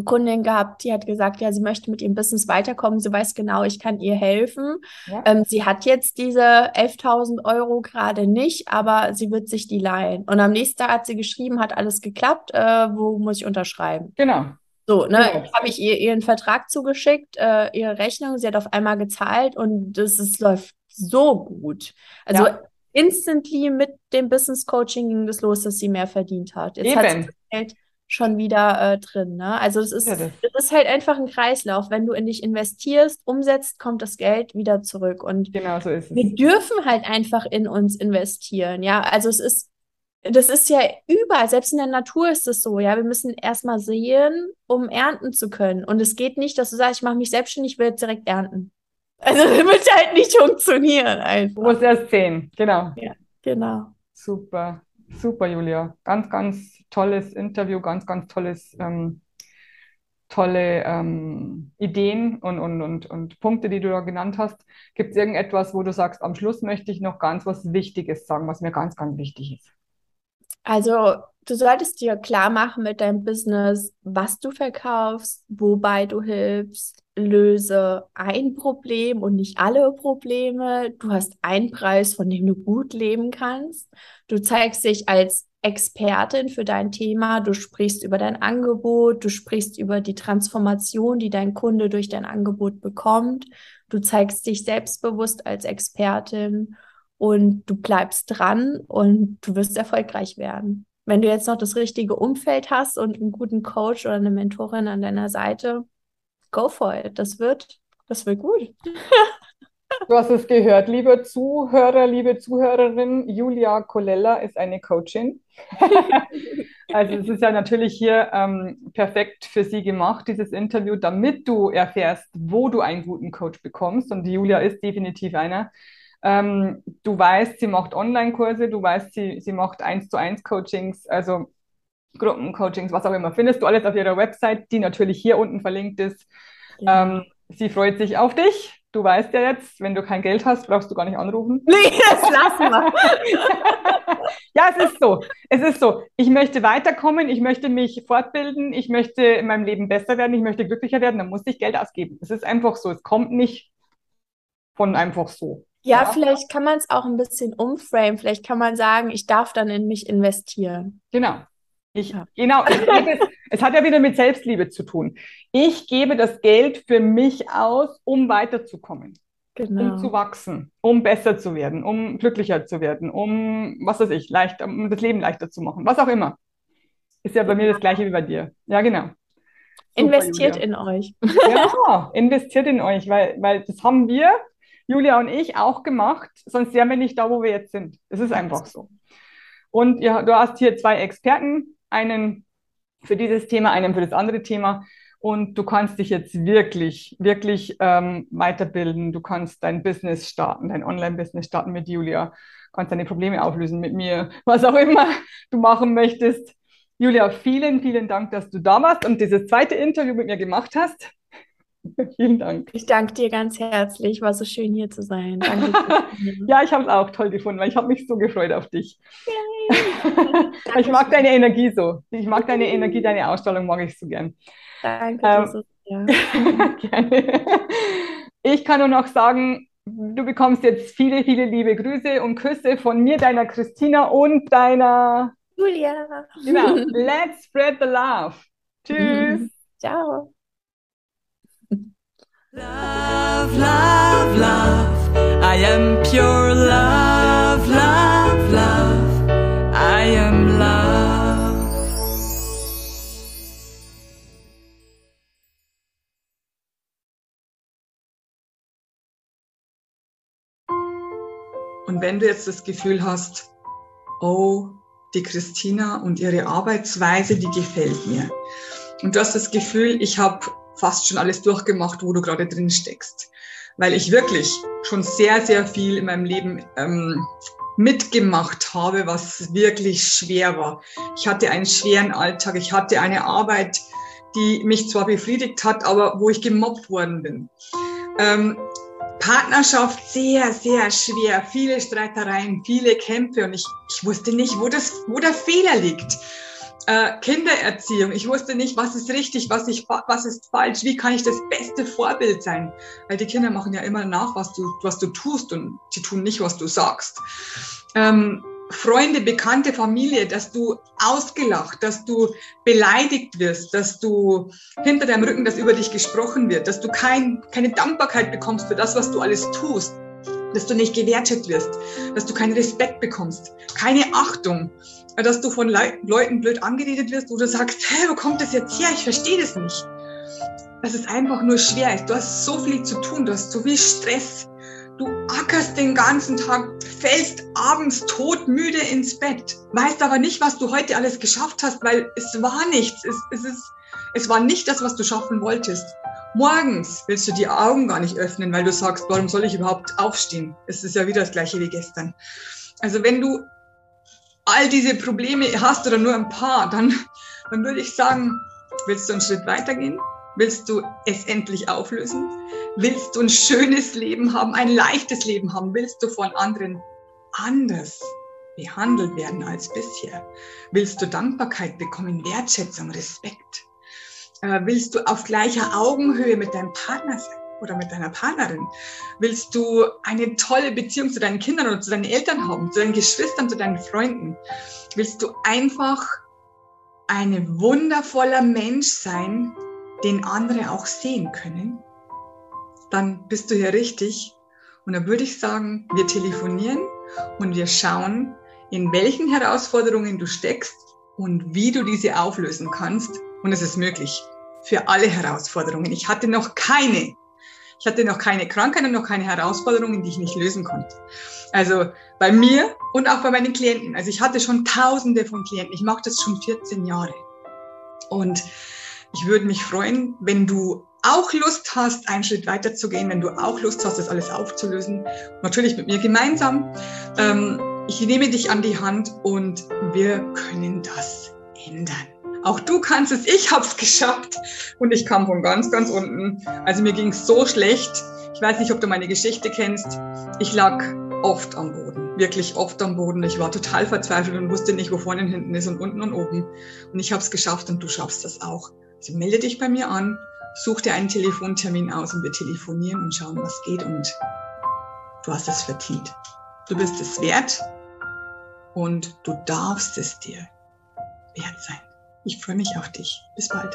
Kundin gehabt, die hat gesagt, ja, sie möchte mit ihrem Business weiterkommen. Sie weiß genau, ich kann ihr helfen. Ja. Ähm, sie hat jetzt diese 11.000 Euro gerade nicht, aber sie wird sich die leihen. Und am nächsten Tag hat sie geschrieben, hat alles geklappt. Äh, wo muss ich unterschreiben? Genau. So, ne, genau. habe ich ihr ihren Vertrag zugeschickt, äh, ihre Rechnung. Sie hat auf einmal gezahlt und das ist, läuft so gut. Also ja. instantly mit dem Business Coaching ging das los, dass sie mehr verdient hat. Jetzt Eben. hat sie das Geld schon wieder äh, drin. Ne? Also es ist, ja, das. es ist halt einfach ein Kreislauf. Wenn du in dich investierst, umsetzt, kommt das Geld wieder zurück. Und genau so ist es. wir dürfen halt einfach in uns investieren. Ja, also es ist, das ist ja überall, selbst in der Natur ist es so, ja. Wir müssen erstmal sehen, um ernten zu können. Und es geht nicht, dass du sagst, ich mache mich selbstständig, ich will jetzt direkt ernten. Also das wird halt nicht funktionieren einfach. Du musst erst sehen, genau. Ja, genau. Super. Super, Julia. Ganz, ganz tolles Interview, ganz, ganz tolles, ähm, tolle ähm, Ideen und, und, und, und Punkte, die du da genannt hast. Gibt es irgendetwas, wo du sagst, am Schluss möchte ich noch ganz was Wichtiges sagen, was mir ganz, ganz wichtig ist? Also, du solltest dir klar machen mit deinem Business, was du verkaufst, wobei du hilfst, löse ein Problem und nicht alle Probleme. Du hast einen Preis, von dem du gut leben kannst. Du zeigst dich als Expertin für dein Thema. Du sprichst über dein Angebot. Du sprichst über die Transformation, die dein Kunde durch dein Angebot bekommt. Du zeigst dich selbstbewusst als Expertin und du bleibst dran und du wirst erfolgreich werden. Wenn du jetzt noch das richtige Umfeld hast und einen guten Coach oder eine Mentorin an deiner Seite, go for it. Das wird, das wird gut. Du hast es gehört, liebe Zuhörer, liebe Zuhörerin. Julia Colella ist eine Coachin. also es ist ja natürlich hier ähm, perfekt für sie gemacht, dieses Interview, damit du erfährst, wo du einen guten Coach bekommst. Und Julia ist definitiv einer. Ähm, du weißt, sie macht Online-Kurse, du weißt, sie, sie macht eins zu eins Coachings, also Gruppencoachings, was auch immer. Findest du alles auf ihrer Website, die natürlich hier unten verlinkt ist. Ja. Ähm, sie freut sich auf dich. Du weißt ja jetzt, wenn du kein Geld hast, brauchst du gar nicht anrufen. Nee, das lassen wir. ja, es ist so. Es ist so. Ich möchte weiterkommen, ich möchte mich fortbilden, ich möchte in meinem Leben besser werden, ich möchte glücklicher werden, dann muss ich Geld ausgeben. Es ist einfach so. Es kommt nicht von einfach so. Ja, ja. vielleicht kann man es auch ein bisschen umframen. Vielleicht kann man sagen, ich darf dann in mich investieren. Genau. Ich, ja. Genau, ich es, es hat ja wieder mit Selbstliebe zu tun. Ich gebe das Geld für mich aus, um weiterzukommen, genau. um zu wachsen, um besser zu werden, um glücklicher zu werden, um, was weiß ich, leicht, um das Leben leichter zu machen, was auch immer. Ist ja bei mir das gleiche wie bei dir. Ja, genau. Super, investiert Julia. in euch. Ja, investiert in euch, weil, weil das haben wir, Julia und ich, auch gemacht, sonst wären wir nicht da, wo wir jetzt sind. Es ist einfach so. Und ja, du hast hier zwei Experten einen für dieses Thema, einen für das andere Thema. Und du kannst dich jetzt wirklich, wirklich ähm, weiterbilden. Du kannst dein Business starten, dein Online-Business starten mit Julia. kannst deine Probleme auflösen mit mir, was auch immer du machen möchtest. Julia, vielen, vielen Dank, dass du da warst und dieses zweite Interview mit mir gemacht hast. Vielen Dank. Ich danke dir ganz herzlich. War so schön hier zu sein. Danke. ja, ich habe es auch toll gefunden, weil ich habe mich so gefreut auf dich. Ich mag deine Energie so. Ich mag deine Energie, deine Ausstrahlung mag ich so gern. Danke, ähm, ja. gerne. Ich kann nur noch sagen, du bekommst jetzt viele, viele liebe Grüße und Küsse von mir, deiner Christina und deiner Julia. Genau. Let's spread the love. Tschüss. Ciao. Love, love, love. I am pure love, love, love. I am love. Und wenn du jetzt das Gefühl hast, oh, die Christina und ihre Arbeitsweise, die gefällt mir. Und du hast das Gefühl, ich habe fast schon alles durchgemacht, wo du gerade drin steckst. Weil ich wirklich schon sehr, sehr viel in meinem Leben ähm, mitgemacht habe, was wirklich schwer war. Ich hatte einen schweren Alltag, ich hatte eine Arbeit, die mich zwar befriedigt hat, aber wo ich gemobbt worden bin. Ähm, Partnerschaft sehr, sehr schwer, viele Streitereien, viele Kämpfe und ich, ich wusste nicht, wo, das, wo der Fehler liegt. Äh, Kindererziehung, ich wusste nicht, was ist richtig, was, ich, was ist falsch, wie kann ich das beste Vorbild sein? Weil die Kinder machen ja immer nach, was du, was du tust und sie tun nicht, was du sagst. Ähm, Freunde, Bekannte, Familie, dass du ausgelacht, dass du beleidigt wirst, dass du hinter deinem Rücken, dass über dich gesprochen wird, dass du kein, keine Dankbarkeit bekommst für das, was du alles tust, dass du nicht gewertschätzt wirst, dass du keinen Respekt bekommst, keine Achtung, dass du von Le Leuten blöd angeredet wirst, wo du sagst, hä, wo kommt das jetzt her? Ich verstehe das nicht. Dass es einfach nur schwer ist. Du hast so viel zu tun, du hast so viel Stress. Du ackerst den ganzen Tag, fällst abends todmüde ins Bett, weißt aber nicht, was du heute alles geschafft hast, weil es war nichts. Es, es, ist, es war nicht das, was du schaffen wolltest. Morgens willst du die Augen gar nicht öffnen, weil du sagst, warum soll ich überhaupt aufstehen? Es ist ja wieder das gleiche wie gestern. Also wenn du all diese Probleme hast oder nur ein paar, dann, dann würde ich sagen, willst du einen Schritt weitergehen? Willst du es endlich auflösen? Willst du ein schönes Leben haben, ein leichtes Leben haben? Willst du von anderen anders behandelt werden als bisher? Willst du Dankbarkeit bekommen, Wertschätzung, Respekt? Äh, willst du auf gleicher Augenhöhe mit deinem Partner sein oder mit deiner Partnerin? Willst du eine tolle Beziehung zu deinen Kindern oder zu deinen Eltern haben, zu deinen Geschwistern, zu deinen Freunden? Willst du einfach ein wundervoller Mensch sein, den andere auch sehen können, dann bist du hier richtig. Und dann würde ich sagen, wir telefonieren und wir schauen, in welchen Herausforderungen du steckst und wie du diese auflösen kannst. Und es ist möglich für alle Herausforderungen. Ich hatte noch keine. Ich hatte noch keine Krankheit und noch keine Herausforderungen, die ich nicht lösen konnte. Also bei mir und auch bei meinen Klienten. Also ich hatte schon tausende von Klienten. Ich mache das schon 14 Jahre. Und ich würde mich freuen, wenn du auch Lust hast, einen Schritt weiter zu gehen, wenn du auch Lust hast, das alles aufzulösen. Natürlich mit mir gemeinsam. Ähm, ich nehme dich an die Hand und wir können das ändern. Auch du kannst es, ich habe es geschafft und ich kam von ganz, ganz unten. Also mir ging es so schlecht. Ich weiß nicht, ob du meine Geschichte kennst. Ich lag oft am Boden, wirklich oft am Boden. Ich war total verzweifelt und wusste nicht, wo vorne und hinten ist und unten und oben. Und ich habe es geschafft und du schaffst das auch. Also melde dich bei mir an, such dir einen Telefontermin aus und wir telefonieren und schauen, was geht und du hast es verdient. Du bist es wert und du darfst es dir wert sein. Ich freue mich auf dich. Bis bald.